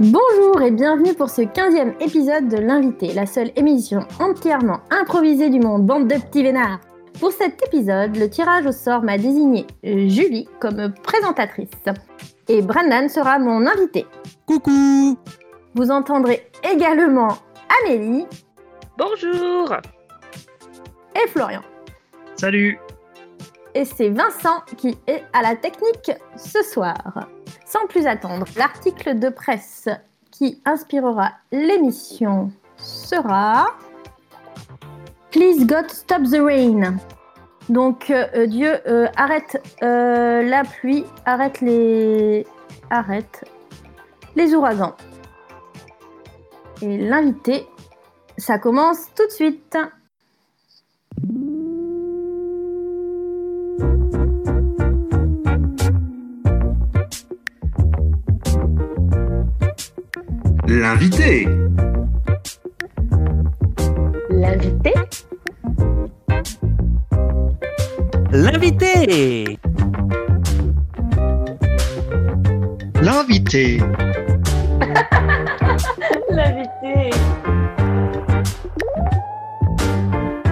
Bonjour et bienvenue pour ce 15e épisode de L'invité, la seule émission entièrement improvisée du monde, bande de petits vénards. Pour cet épisode, le tirage au sort m'a désigné Julie comme présentatrice. Et Brendan sera mon invité. Coucou Vous entendrez également Amélie. Bonjour Et Florian. Salut Et c'est Vincent qui est à la technique ce soir. Sans plus attendre, l'article de presse qui inspirera l'émission sera Please God Stop the Rain. Donc euh, Dieu euh, arrête euh, la pluie, arrête les arrête les ouragans. Et l'invité, ça commence tout de suite. L'invité. L'invité. L'invité. L'invité. L'invité.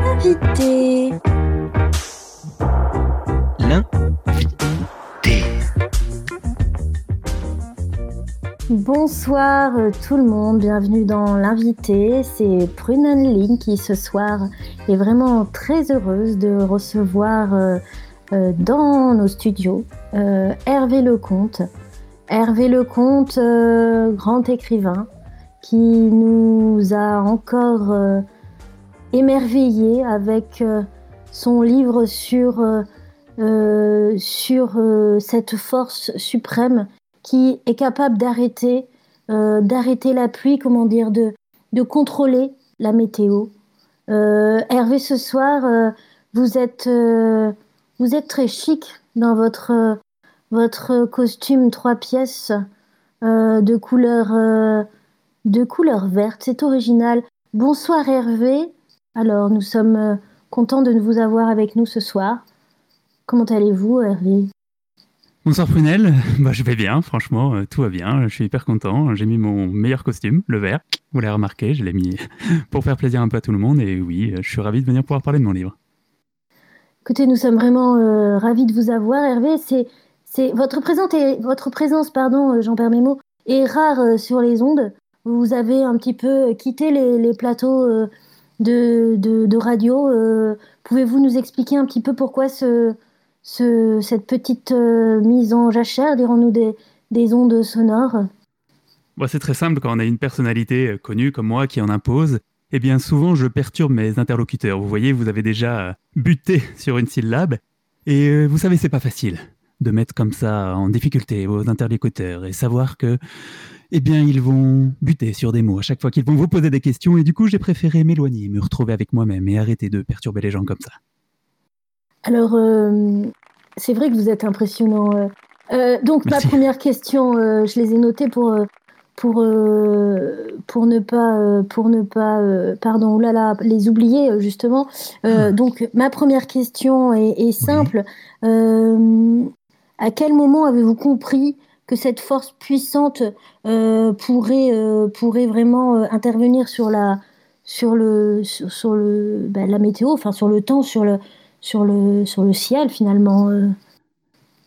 Invité. L'invité Bonsoir euh, tout le monde, bienvenue dans l'invité. C'est Prunen Link qui ce soir est vraiment très heureuse de recevoir euh, euh, dans nos studios Hervé Lecomte. Hervé Lecomte, grand écrivain, qui nous a encore émerveillés avec son livre sur, cette force suprême qui est capable d'arrêter euh, d'arrêter la pluie, comment dire, de, de contrôler la météo. Euh, Hervé, ce soir, euh, vous êtes vous êtes très chic dans votre votre costume trois pièces de couleur de couleur verte. C'est original. Bonsoir Hervé. Alors, nous sommes contents de vous avoir avec nous ce soir. Comment allez-vous, Hervé? Bonsoir Prunel, bah, je vais bien, franchement, euh, tout va bien, je suis hyper content. J'ai mis mon meilleur costume, le vert, vous l'avez remarqué, je l'ai mis pour faire plaisir un peu à tout le monde et oui, euh, je suis ravi de venir pouvoir parler de mon livre. Écoutez, nous sommes vraiment euh, ravis de vous avoir, Hervé. C'est, votre présence, pardon, j'en perds mes mots, est rare sur les ondes. Vous avez un petit peu quitté les, plateaux de, radio. pouvez-vous nous expliquer un petit peu pourquoi ce, ce, cette petite euh, mise en jachère, dirons-nous, des, des ondes sonores? Bon, c'est très simple, quand on a une personnalité euh, connue comme moi qui en impose, eh bien souvent je perturbe mes interlocuteurs. Vous voyez, vous avez déjà euh, buté sur une syllabe, et vous savez, c'est pas facile de mettre comme ça en difficulté vos interlocuteurs et savoir que, eh bien, ils vont buter sur des mots à chaque fois qu'ils vont vous poser des questions, et du coup j'ai préféré m'éloigner, me retrouver avec moi-même et arrêter de perturber les gens comme ça. Alors, euh, c'est vrai que vous êtes impressionnant. euh. Euh, donc, Merci. ma première question, euh, je les ai notées pour, pour, pour ne pas, pour ne pas pardon, oulala, les oublier, justement. Ah. Donc, ma première question est, est simple. À quel moment avez-vous compris que cette force puissante pourrait, pourrait vraiment intervenir sur la, sur le, sur, sur le, bah, la météo, enfin sur le temps, sur le, sur le, sur le ciel finalement. euh.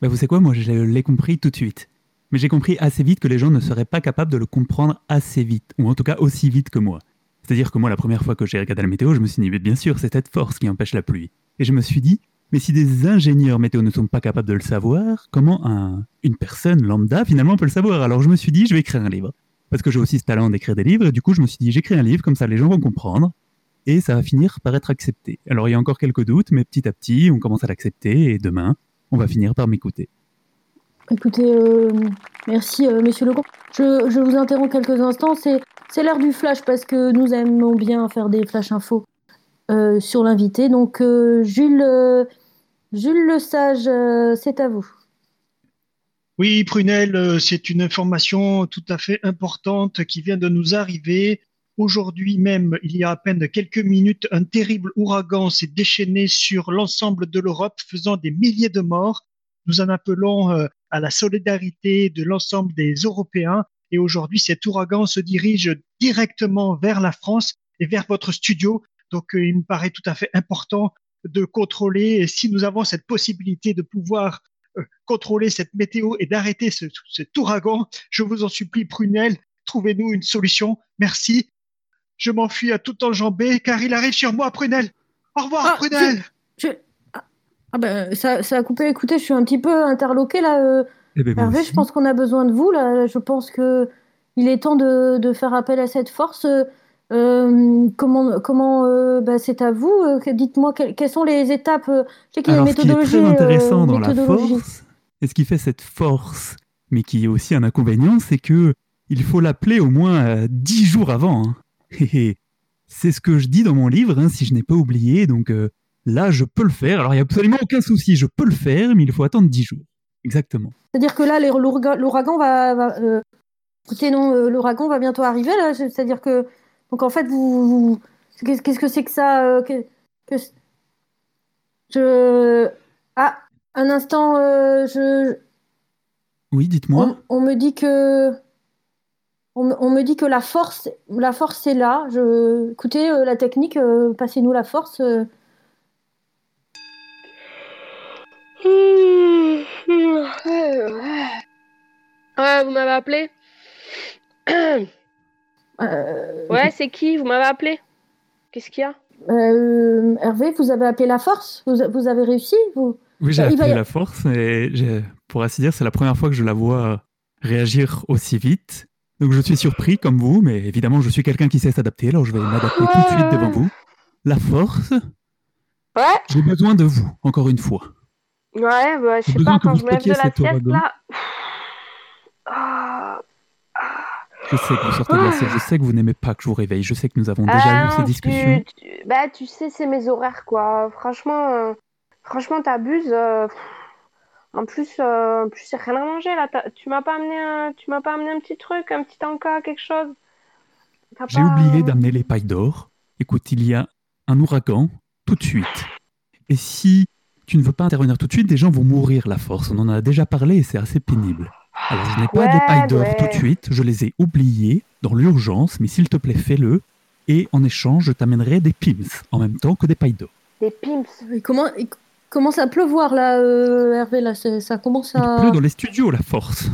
Bah, vous savez quoi, moi je l'ai compris tout de suite. Mais j'ai compris assez vite que les gens ne seraient pas capables de le comprendre assez vite, ou en tout cas aussi vite que moi. C'est-à-dire que moi, la première fois que j'ai regardé la météo, je me suis dit, mais bien sûr, c'est cette force qui empêche la pluie. Et je me suis dit, mais si des ingénieurs météo ne sont pas capables de le savoir, comment un, une personne lambda finalement peut le savoir? Alors je me suis dit, je vais écrire un livre. Parce que j'ai aussi ce talent d'écrire des livres, et du coup je me suis dit, j'écris un livre, comme ça les gens vont comprendre, et ça va finir par être accepté. Alors il y a encore quelques doutes, mais petit à petit, on commence à l'accepter, et demain, on va finir par m'écouter. Écoutez, euh, merci euh, Monsieur Legrand. Je, je vous interromps quelques instants. C'est, c'est l'heure du flash parce que nous aimons bien faire des flash infos euh, sur l'invité. Donc euh, Jules, euh, Jules Le Sage, euh, c'est à vous. Oui, Prunel, c'est une information tout à fait importante qui vient de nous arriver. Aujourd'hui même, il y a à peine quelques minutes, un terrible ouragan s'est déchaîné sur l'ensemble de l'Europe, faisant des milliers de morts. Nous en appelons euh, à la solidarité de l'ensemble des Européens Et aujourd'hui, cet ouragan se dirige directement vers la France et vers votre studio. Donc, euh, il me paraît tout à fait important de contrôler. Et si nous avons cette possibilité de pouvoir euh, contrôler cette météo et d'arrêter ce, cet ouragan, je vous en supplie, Prunel, trouvez-nous une solution. Merci. Je m'enfuis à tout enjambé car il arrive sur moi, Prunel. Au revoir, Ah, Prunel. Je... Ah ben, ça, ça a coupé. Écoutez, je suis un petit peu interloqué là. euh, Eh ben, Hervé, aussi. je pense qu'on a besoin de vous là. Je pense que il est temps de, de faire appel à cette force. Euh, comment comment euh, bah, c'est à vous. euh, que- Dites-moi quelles, quelles sont les étapes. euh, je sais qu'il y a une Alors, ce qui est méthodologie. très intéressant euh, dans la méthodologie. force, et ce qui fait cette force, mais qui est aussi un inconvénient, c'est que il faut l'appeler au moins euh, dix jours avant. hein. C'est ce que je dis dans mon livre, hein, si je n'ai pas oublié. Donc euh, là, je peux le faire. Alors, il n'y a absolument aucun souci, je peux le faire, mais il faut attendre dix jours. Exactement. C'est-à-dire que là, l'ouragan va. va euh, écoutez, non, euh, l'ouragan va bientôt arriver là. C'est-à-dire que donc en fait, vous. vous- Qu'est-ce que c'est que ça euh, que, que- Je. Ah, un instant. je. Oui, dites-moi. On, on me dit que. On, me- on me dit que la force, la force est là. Je, écoutez, euh, la technique, euh, passez-nous la force. euh. Ouais, vous m'avez appelé Euh, Ouais, c'est qui? Vous m'avez appelé Qu'est-ce qu'il y a? Euh, Hervé, vous avez appelé la force? Vous, vous avez réussi vous? Oui, j'ai va appelé la force, et j'ai- pour ainsi dire, c'est la première fois que je la vois réagir aussi vite. Donc je suis surpris comme vous, mais évidemment, je suis quelqu'un qui sait s'adapter, alors je vais m'adapter tout de suite devant vous. La force, Ouais, j'ai besoin de vous, encore une fois. ouais, bah, je sais pas, que quand vous je me lève de la là... Ah, Je sais que vous sortez de la sieste, je sais que vous n'aimez pas que je vous réveille, je sais que nous avons déjà Ah eu ces non, discussions. Tu, tu- bah, tu sais, c'est mes horaires, quoi. Franchement, euh, franchement, t'abuses. euh. En plus, euh, en plus, c'est rien à manger, là. Tu m'as pas amené un, tu m'as pas amené un petit truc, un petit encas, quelque chose. J'ai pas- oublié d'amener les pailles d'or. Écoute, il y a un ouragan tout de suite. Et si tu ne veux pas intervenir tout de suite, des gens vont mourir la force. On en a déjà parlé et c'est assez pénible. Alors je n'ai pas Ouais, des pailles d'or ouais. tout de suite, je les ai oubliées dans l'urgence, mais s'il te plaît, fais-le. Et en échange, je t'amènerai des pims en même temps que des pailles d'or. Des pimps. Il commence, il commence à pleuvoir là, euh, Hervé. Là, c'est- ça commence Il à. pleut dans les studios, la force.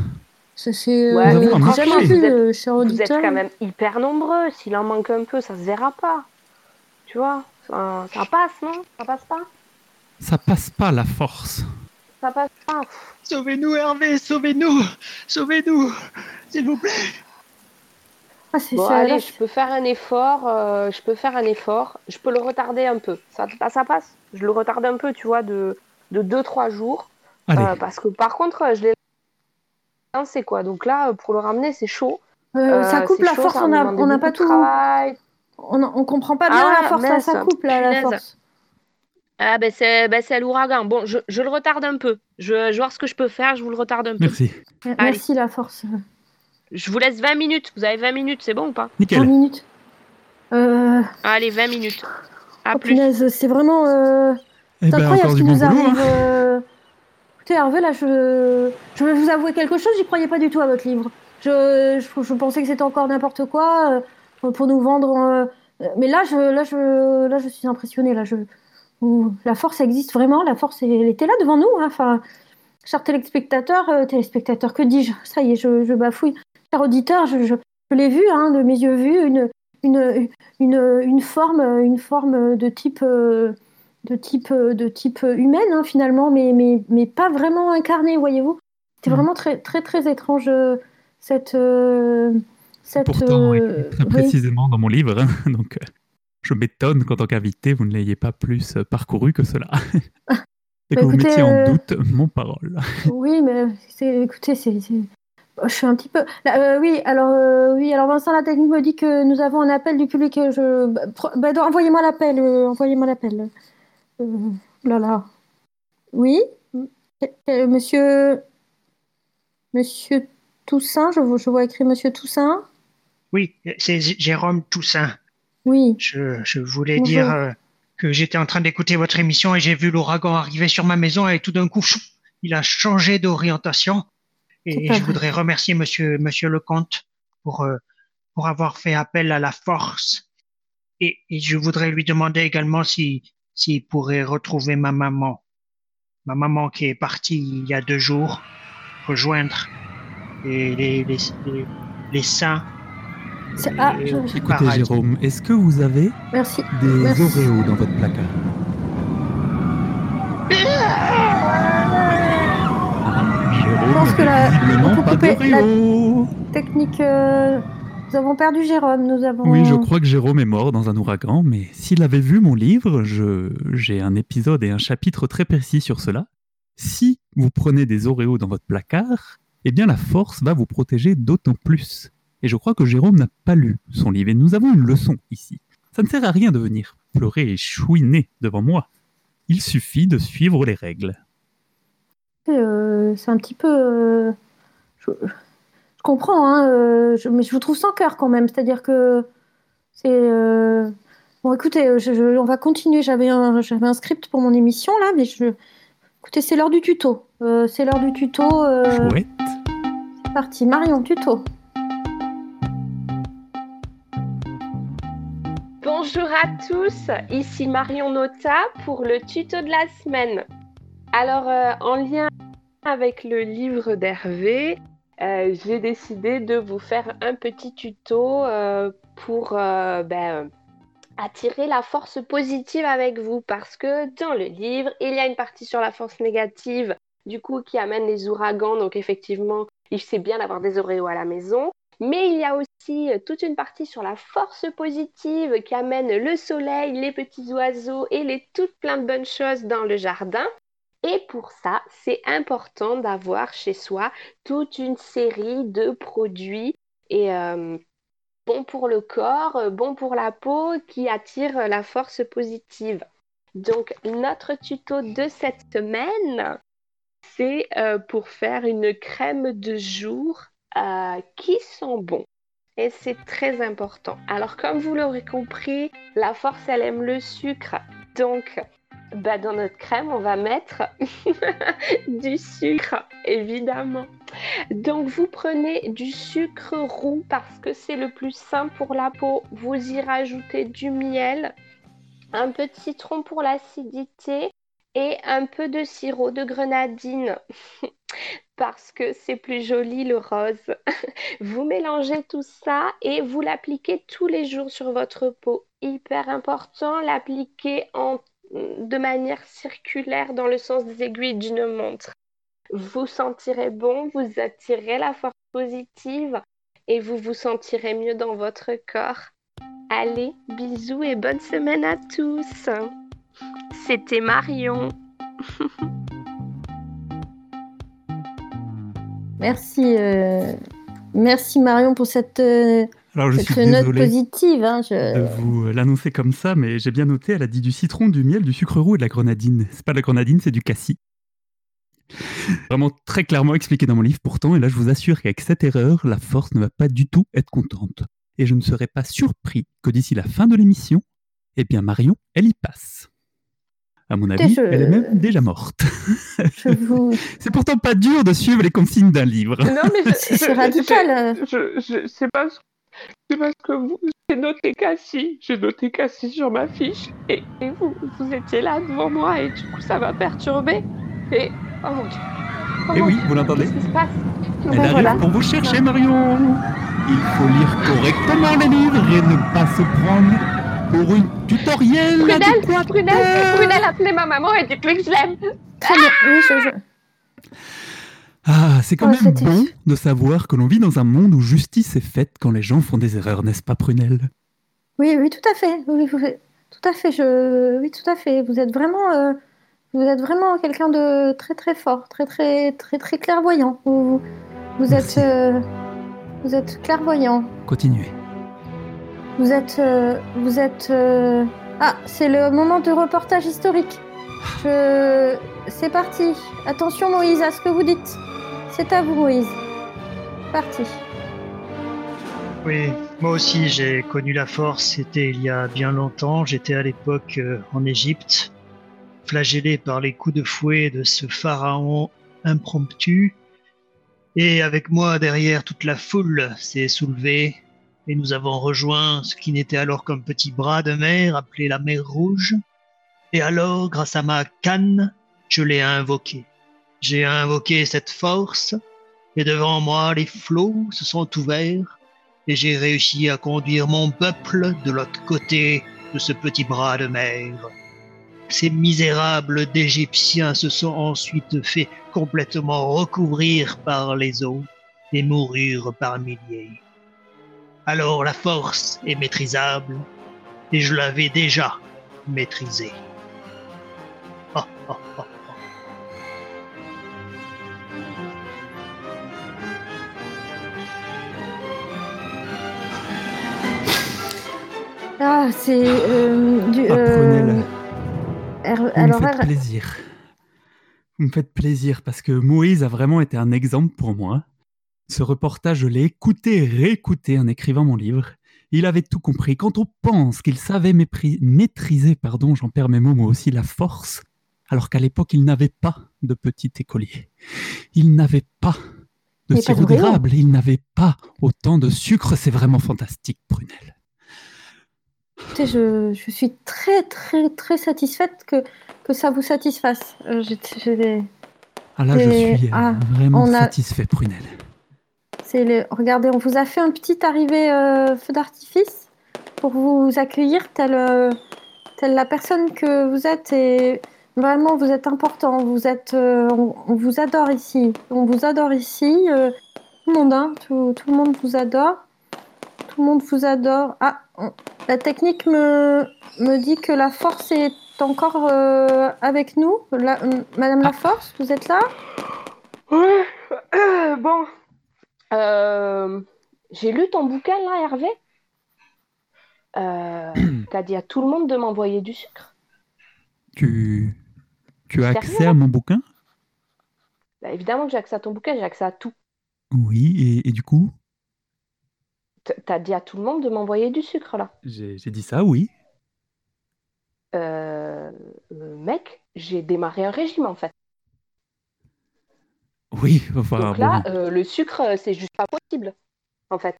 C'est c'est, Ouais, euh, jamais vous vu, êtes- euh, cher Vous êtes auditeur. quand même hyper nombreux. S'il en manque un peu, ça se verra pas. Tu vois, ça, ça passe, non? Ça passe pas? Ça passe pas, la force. Ça passe pas. Sauvez-nous, Hervé, sauvez-nous, sauvez-nous, s'il vous plaît. Ah, c'est Bon, ça, allez, là, je peux faire un effort. euh, je peux faire un effort. Je peux le retarder un peu. Ça, ça passe. Je le retarde un peu, tu vois, de de 2-3 jours. Euh, parce que par contre, je l'ai lancé, quoi. Donc là, euh, pour le ramener, c'est chaud. euh, ça coupe la chaud, force, on n'a pas tout. travail. On, on comprend pas Ah bien la force, mince, ça coupe là, la force. Ah, ben c'est ben, c'est l'ouragan. Bon, je, je le retarde un peu. Je, je vais voir ce que je peux faire. Je vous le retarde un peu. merci. Merci la force. Je vous laisse 20 minutes. Vous avez 20 minutes, c'est bon ou pas 20 Nickel. minutes. Euh, Allez, 20 minutes. À oh, plus. c'est vraiment. euh, Eh C'est ben, incroyable ce qui bon nous boulot. arrive. hein. euh. Écoutez, Hervé, là, je... je vais vous avouer quelque chose, j'y croyais pas du tout à votre livre. Je, je, je pensais que c'était encore n'importe quoi euh, pour nous vendre. euh, Mais là, je, là, je, là, je suis impressionnée. Là, je... La force existe vraiment, la force, elle était là devant nous. hein. Enfin, chers téléspectateurs, euh, téléspectateurs, que dis-je Ça y est, je, je bafouille. Chers auditeurs, je, je, je l'ai vu, hein, de mes yeux vus, une, une, une, une, forme, une forme de type. de type, de type humaine hein, finalement, mais, mais, mais pas vraiment incarnée, voyez-vous. C'était Mhm. vraiment très, très, très étrange euh, cette. euh, cette Pourtant, euh, très oui. précisément dans mon livre. hein. Donc, euh, je m'étonne qu'en tant qu'invité, vous ne l'ayez pas plus parcouru que cela. Et que Bah, vous écoutez, mettiez en euh, doute mon parole. Oui, mais écoutez, c'est- je suis un petit peu. Là, euh, oui, alors, euh, oui, alors Vincent, la technique me dit que nous avons un appel du public. euh, Je... bah, bah, envoyez-moi l'appel. euh, envoyez-moi l'appel. Là, là. Oui, Monsieur, Monsieur Toussaint. Je, vois- je vois écrit Monsieur Toussaint. Oui, c'est Jérôme Toussaint. Oui. Je, je voulais Bonjour. dire que j'étais en train d'écouter votre émission et j'ai vu l'ouragan arriver sur ma maison et tout d'un coup, il a changé d'orientation. Et je voudrais remercier monsieur, monsieur le comte pour, euh, pour avoir fait appel à la force. Et, et je voudrais lui demander également si s'il pourrait retrouver ma maman. Ma maman qui est partie il y a deux jours, rejoindre les, les, les, les, les saints. Ah, je- Écoutez, paradis. Jérôme, est-ce que vous avez merci. des Merci. Oreos dans votre placard? Ah, pense que la- d'Oreos. Technique. euh, Nous avons perdu Jérôme. Nous avons. Oui, je crois que Jérôme est mort dans un ouragan, mais s'il avait vu mon livre, j'ai un épisode et un chapitre très précis sur cela. Si vous prenez des Oreos dans votre placard, eh bien la force va vous protéger d'autant plus. Et je crois que Jérôme n'a pas lu son livre, et nous avons une leçon ici. Ça ne sert à rien de venir pleurer et chouiner devant moi. Il suffit de suivre les règles. Euh, c'est un petit peu. euh, je, je comprends, hein, euh, je- mais je vous trouve sans cœur quand même. C'est-à-dire que c'est. euh, Bon, écoutez, je- je- on va continuer. J'avais un, j'avais un script pour mon émission là, mais je. Écoutez, c'est l'heure du tuto. Euh, c'est l'heure du tuto. euh, Chouette. c'est parti, Marion, tuto. Bonjour à tous, ici Marion Nota pour le tuto de la semaine. Alors, euh, en lien avec le livre d'Hervé, euh, j'ai décidé de vous faire un petit tuto euh, pour euh, ben, attirer la force positive avec vous parce que dans le livre, il y a une partie sur la force négative, du coup, qui amène les ouragans. Donc, effectivement, il c'est bien d'avoir des Oreos à la maison. Mais il y a aussi toute une partie sur la force positive qui amène le soleil, les petits oiseaux et les toutes plein de bonnes choses dans le jardin. Et pour ça, c'est important d'avoir chez soi toute une série de produits et euh, bons pour le corps, euh, bons pour la peau, qui attirent la force positive. Donc, notre tuto de cette semaine, c'est euh, pour faire une crème de jour qui sent bon. Et c'est très important. Alors, comme vous l'aurez compris, la force, elle aime le sucre. Donc, bah, dans notre crème, on va mettre du sucre, évidemment. Donc, vous prenez du sucre roux parce que c'est le plus sain pour la peau. Vous y rajoutez du miel, un peu de citron pour l'acidité et un peu de sirop de grenadine parce que c'est plus joli le rose. Vous mélangez tout ça et vous l'appliquez tous les jours sur votre peau. Hyper important, l'appliquer en de manière circulaire dans le sens des aiguilles d'une montre. Vous sentirez bon, vous attirez la force positive et vous vous sentirez mieux dans votre corps. Allez, bisous et bonne semaine à tous. C'était Marion. Merci, euh, merci Marion pour cette, euh, Alors je suis cette note positive. hein, je- de vous l'annoncer comme ça, mais j'ai bien noté, elle a dit du citron, du miel, du sucre roux et de la grenadine. C'est pas de la grenadine, c'est du cassis. Vraiment très clairement expliqué dans mon livre pourtant, et là je vous assure qu'avec cette erreur, la force ne va pas du tout être contente. Et je ne serais pas surpris que d'ici la fin de l'émission, eh bien Marion, elle y passe. À mon avis, je- elle est même déjà morte. je vous... C'est pourtant pas dur de suivre les consignes d'un livre. Non, mais C'est c'est radical. euh. Je, je, c'est parce, c'est parce que vous, j'ai noté Cassie, j'ai noté Cassie sur ma fiche, et, et vous, vous étiez là devant moi, et du coup, ça m'a perturbé. Et, oh mon dieu. Oh Et mon oui, Dieu, vous l'entendez Qu'est-ce qui se passe? Elle Ben arrive voilà. pour vous chercher, Marion. Il faut lire correctement les livres et ne pas se prendre pour une tutoriel Prunelle. Prunelle, Prunelle, appelez ma maman et dites-lui que je l'aime. Bien. Oui, je- je- Ah, c'est quand Oh, même bon de savoir que l'on vit dans un monde où justice est faite quand les gens font des erreurs, n'est-ce pas, Prunelle? Oui, oui, tout à fait. Oui, oui, tout à fait. Je... Oui, tout à fait. Vous êtes vraiment, euh, vous êtes vraiment quelqu'un de très, très fort, très, très, très, très clairvoyant. Vous, vous êtes, euh, vous êtes clairvoyant. Continuez. Vous êtes, euh, vous êtes. Ah, c'est le moment de reportage historique. Je... C'est parti. Attention, Moïse, à ce que vous dites. C'est à vous, Moïse. Parti. Oui, moi aussi j'ai connu la force, c'était il y a bien longtemps, j'étais à l'époque euh, en Égypte, flagellé par les coups de fouet de ce pharaon impromptu. Et avec moi derrière, toute la foule s'est soulevée et nous avons rejoint ce qui n'était alors qu'un petit bras de mer appelé la mer Rouge. Et alors, grâce à ma canne, je l'ai invoqué. J'ai invoqué cette force et devant moi les flots se sont ouverts et j'ai réussi à conduire mon peuple de l'autre côté de ce petit bras de mer. Ces misérables d'Égyptiens se sont ensuite fait complètement recouvrir par les eaux et moururent par milliers. Alors la force est maîtrisable et je l'avais déjà maîtrisée. Oh, oh, oh. Ah, c'est euh, du. Ah, euh, Vous alors, me faites plaisir. Vous me faites plaisir parce que Moïse a vraiment été un exemple pour moi. Ce reportage, je l'ai écouté réécouté en écrivant mon livre. Il avait tout compris. Quand on pense qu'il savait maîtriser, pardon, j'en perds mes mots, moi aussi, la force, alors qu'à l'époque, il n'avait pas de petit écolier. Il n'avait pas de sirop d'érable. Il n'avait pas autant de sucre. C'est vraiment fantastique, Prunelle. Écoutez, je, je suis très, très, très satisfaite que, que ça vous satisfasse. Euh, j'ai- j'ai- Ah là, je Et- suis euh, ah, vraiment a- satisfait, Prunelle. Regardez, on vous a fait un petit arrivé euh, feu d'artifice pour vous accueillir euh, telle la personne que vous êtes. Et vraiment, vous êtes important. Vous êtes, on, on vous adore ici. On vous adore ici. tout le monde, hein, tout, tout le monde vous adore. Tout le monde vous adore. Ah, la technique me, me dit que la force est encore euh, avec nous. La- euh, Madame la force, vous êtes là? Ouais. bon. Euh, J'ai lu ton bouquin là, Hervé. Euh, T'as dit à tout le monde de m'envoyer du sucre. Tu, tu as Sérieux, accès à mon bouquin? Bah, évidemment que j'ai accès à ton bouquin, j'ai accès à tout. Oui, et, et du coup? T'as dit à tout le monde de m'envoyer du sucre là? J'ai dit ça, oui. Euh, euh, mec, j'ai démarré un régime en fait. Oui, enfin, Donc là, bon. euh, le sucre, c'est juste pas possible, en fait.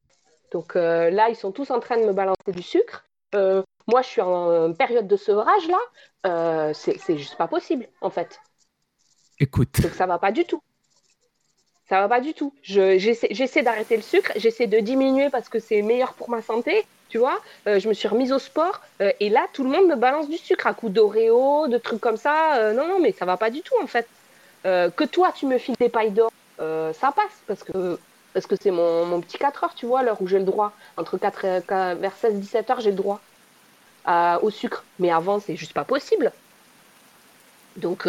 Donc euh, là, ils sont tous en train de me balancer du sucre. Moi, je suis en période de sevrage là. C'est c'est juste pas possible, en fait. écoute, Donc ça va pas du tout. Ça va pas du tout. Je- J'essaie d'arrêter le sucre, j'essaie de diminuer parce que c'est meilleur pour ma santé, tu vois. Euh, je me suis remise au sport euh, et là, tout le monde me balance du sucre à coups d'Oreo, de trucs comme ça. Euh, non, non, mais ça va pas du tout, en fait. Que toi, tu me files des pailles d'or, ça passe parce que parce que c'est mon, mon petit 4 heures, tu vois, l'heure où j'ai le droit. Entre 4 et, vers 16-17 heures, j'ai le droit au sucre. Mais avant, c'est juste pas possible. Donc,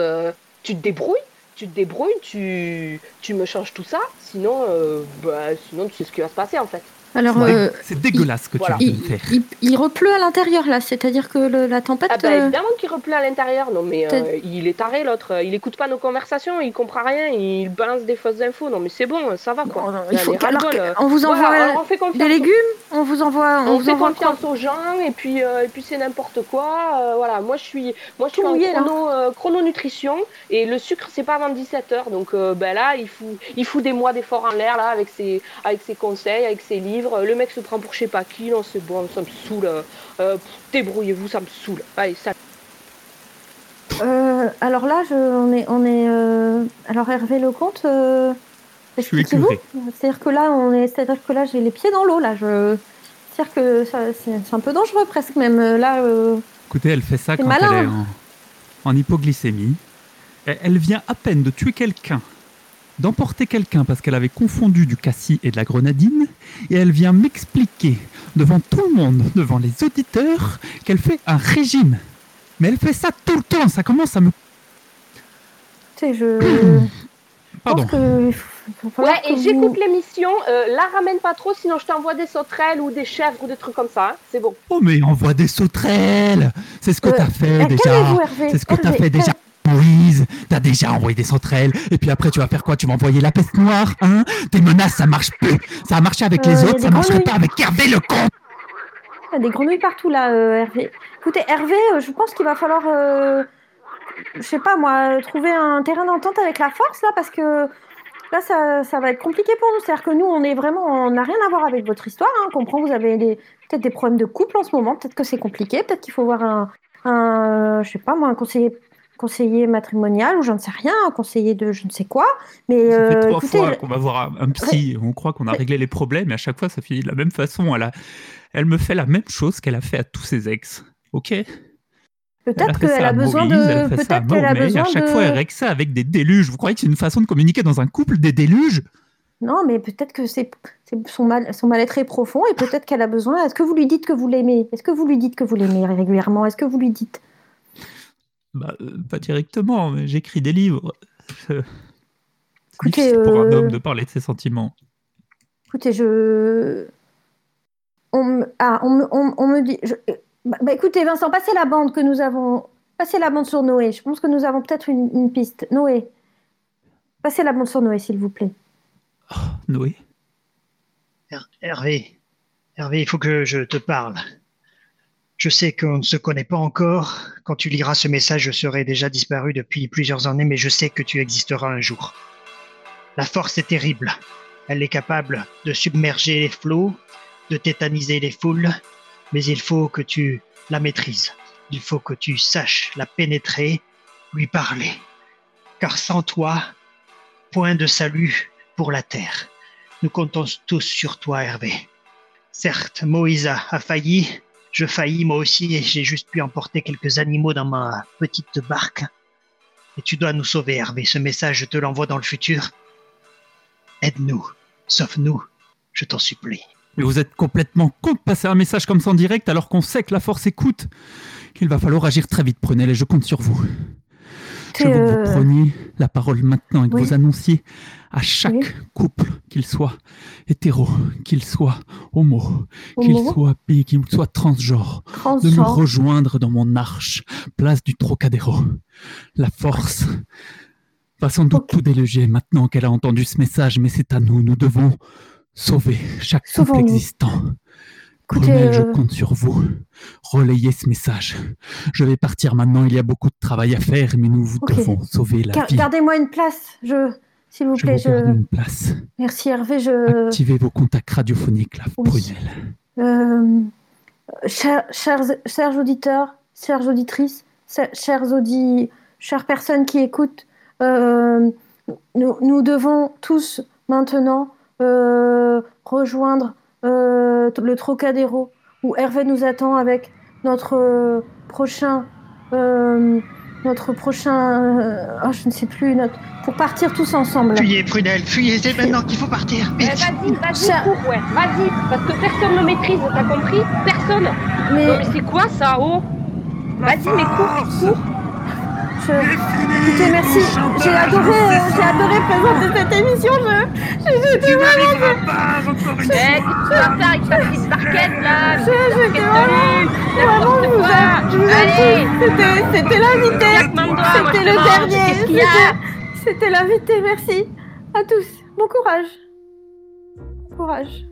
tu te débrouilles, tu te débrouilles, tu, me changes tout ça. Sinon, euh, bah, sinon, tu sais ce qui va se passer en fait. Alors, c'est euh, dégueulasse ce que voilà. tu viens de il, faire. il, il repleut à l'intérieur là, c'est-à-dire que le- la tempête. Ah bah euh, évidemment qu'il repleut à l'intérieur. Non mais euh, il est taré l'autre. Il écoute pas nos conversations, il comprend rien, il balance des fausses infos. Non mais c'est bon, ça va quoi. bon, il faut alors on vous envoie voilà, on fait confiance des aux- légumes, on vous envoie, on, On, vous fait envoie quoi confiance aux gens et puis euh, et puis c'est n'importe quoi. euh, voilà, moi je suis moi je Tout suis en chrono, euh, chrononutrition et le sucre c'est pas avant 17 h donc euh, ben là il fout il fout des mois d'efforts en l'air là avec ses avec ses conseils, avec ses livres. Le mec se prend pour je sais pas qui, non c'est bon, ça me saoule. euh, euh, Débrouillez-vous, ça me saoule. Allez, ça. Euh, Alors là, je, on est, on est. euh, Alors Hervé Lecomte, euh, Je suis écœuré. C'est-à-dire que là, on est, c'est-à-dire que là, j'ai les pieds dans l'eau là. Je, c'est-à-dire que ça- c'est c'est un peu dangereux presque même. Là, euh, Écoutez, elle fait ça quand malin. elle est en, en hypoglycémie. Elle, elle vient à peine de tuer quelqu'un, d'emporter quelqu'un parce qu'elle avait confondu du cassis et de la grenadine, et elle vient m'expliquer devant tout le monde, devant les auditeurs, qu'elle fait un régime. Mais elle fait ça tout le temps, ça commence à me... tu sais, je. Pardon. que. Ouais, que et vous- j'écoute l'émission. euh, la ramène pas trop, sinon je t'envoie des sauterelles ou des chèvres ou des trucs comme ça. hein. C'est bon. Oh mais envoie des sauterelles C'est ce que Euh, t'as fait déjà. C'est ce que t'as fait déjà Moïse, t'as déjà envoyé des sauterelles, et puis après tu vas faire quoi? Tu vas envoyer la peste noire, hein? Tes menaces, ça marche plus. Ça a marché avec Euh, les a autres, ça marcherait pas avec Hervé le con Il y a des grenouilles partout là, euh, Hervé. Écoutez, Hervé, euh, je pense qu'il va falloir, euh, je sais pas moi, trouver un terrain d'entente avec la force là, parce que là, ça, ça va être compliqué pour nous. C'est-à-dire que nous, on est vraiment, on n'a rien à voir avec votre histoire. Hein. On comprend, vous avez peut-être des problèmes de couple en ce moment. Peut-être que c'est compliqué. Peut-être qu'il faut voir un, un, je sais pas moi, un conseiller, conseiller matrimonial ou j'en sais rien, un conseiller de je ne sais quoi. Mais Ça fait euh, trois écoutez, fois qu'on va voir un, un psy, on croit qu'on a réglé les problèmes, et à chaque fois ça finit de la même façon. Elle, a- elle me fait la même chose qu'elle a fait à tous ses ex. Ok? Peut-être qu'elle a besoin de, peut-être qu'elle a besoin à chaque de. fois elle règle ça avec des déluges. Vous croyez que c'est une façon de communiquer dans un couple, des déluges? Non, mais peut-être que c'est c'est son mal, son mal-être est profond et peut-être qu'elle a besoin. Est-ce que vous lui dites que vous l'aimez? Est-ce que vous lui dites que vous l'aimez régulièrement? Est-ce que vous lui dites? Bah, euh, Pas directement, mais j'écris des livres. Euh, C'est Écoutez, difficile pour un euh, homme de parler de ses sentiments. Écoutez, je. On me, ah, on me, on, on me dit. je- Bah, bah, écoutez, Vincent, passez la bande que nous avons. Passez la bande sur Noé. Je pense que nous avons peut-être une, une piste. Noé. Passez la bande sur Noé, s'il vous plaît. Oh, Noé Her- Hervé, Hervé, il faut que je te parle. Je sais qu'on ne se connaît pas encore. Quand tu liras ce message, je serai déjà disparu depuis plusieurs années, mais je sais que tu existeras un jour. La force est terrible. Elle est capable de submerger les flots, de tétaniser les foules, mais il faut que tu la maîtrises. Il faut que tu saches la pénétrer, lui parler. Car sans toi, point de salut pour la terre. Nous comptons tous sur toi, Hervé. Certes, Moïse a failli, je faillis moi aussi et j'ai juste pu emporter quelques animaux dans ma petite barque. Et tu dois nous sauver, Hervé. Ce message, je te l'envoie dans le futur. Aide-nous, sauve-nous, je t'en supplie. Mais vous êtes complètement con de passer un message comme ça en direct alors qu'on sait que la force écoute. Qu'il va falloir agir très vite, Prunelle, et je compte sur vous. Je veux que vous euh, preniez la parole maintenant et que oui. vous annonciez à chaque Oui. couple, qu'il soit hétéro, qu'il soit homo, qu'il soit bi, qu'il soit transgenre, de me rejoindre dans mon arche, place du Trocadéro. La force va sans doute tout déloger maintenant qu'elle a entendu ce message, mais c'est à nous, nous devons sauver chaque couple Sauvons-nous. existant. Écoutez, je euh, compte sur vous. Relayez ce message. Je vais partir maintenant, il y a beaucoup de travail à faire, mais nous vous devons sauver la vie. Gardez-moi une place. Je, s'il vous Je plaît, vous garde je. une place. Merci Hervé. Je. Activez vos contacts radiophoniques, là, Oui. Brunel. Euh, chers, chers, chers auditeurs, chères auditrices, chers, chers audi, chères personnes qui écoutent, euh, nous, nous devons tous maintenant euh, rejoindre euh, le Trocadéro où Hervé nous attend avec notre euh, prochain, euh, notre prochain, euh, oh, je ne sais plus, notre, pour partir tous ensemble. Fuyez, Prunelle, fuyez, c'est maintenant qu'il faut partir. Eh, vas-y, vas-y, cours, ouais, vas-y, parce que personne ne maîtrise, t'as compris? Personne. Non, Mais mais c'est quoi ça, oh? Vas-y, mais cours, cours. Je, écoutez, merci. J'ai adoré, euh, j'ai adoré présenter cette émission. Je, je- j'étais Eh, qu'est-ce que tu vas faire avec barquette là Je- j'étais vraiment- Vraiment, vous vous Allez. C'était, c'était l'invité. C'était le dernier. C'était l'invité. Merci à tous. Bon courage. Courage.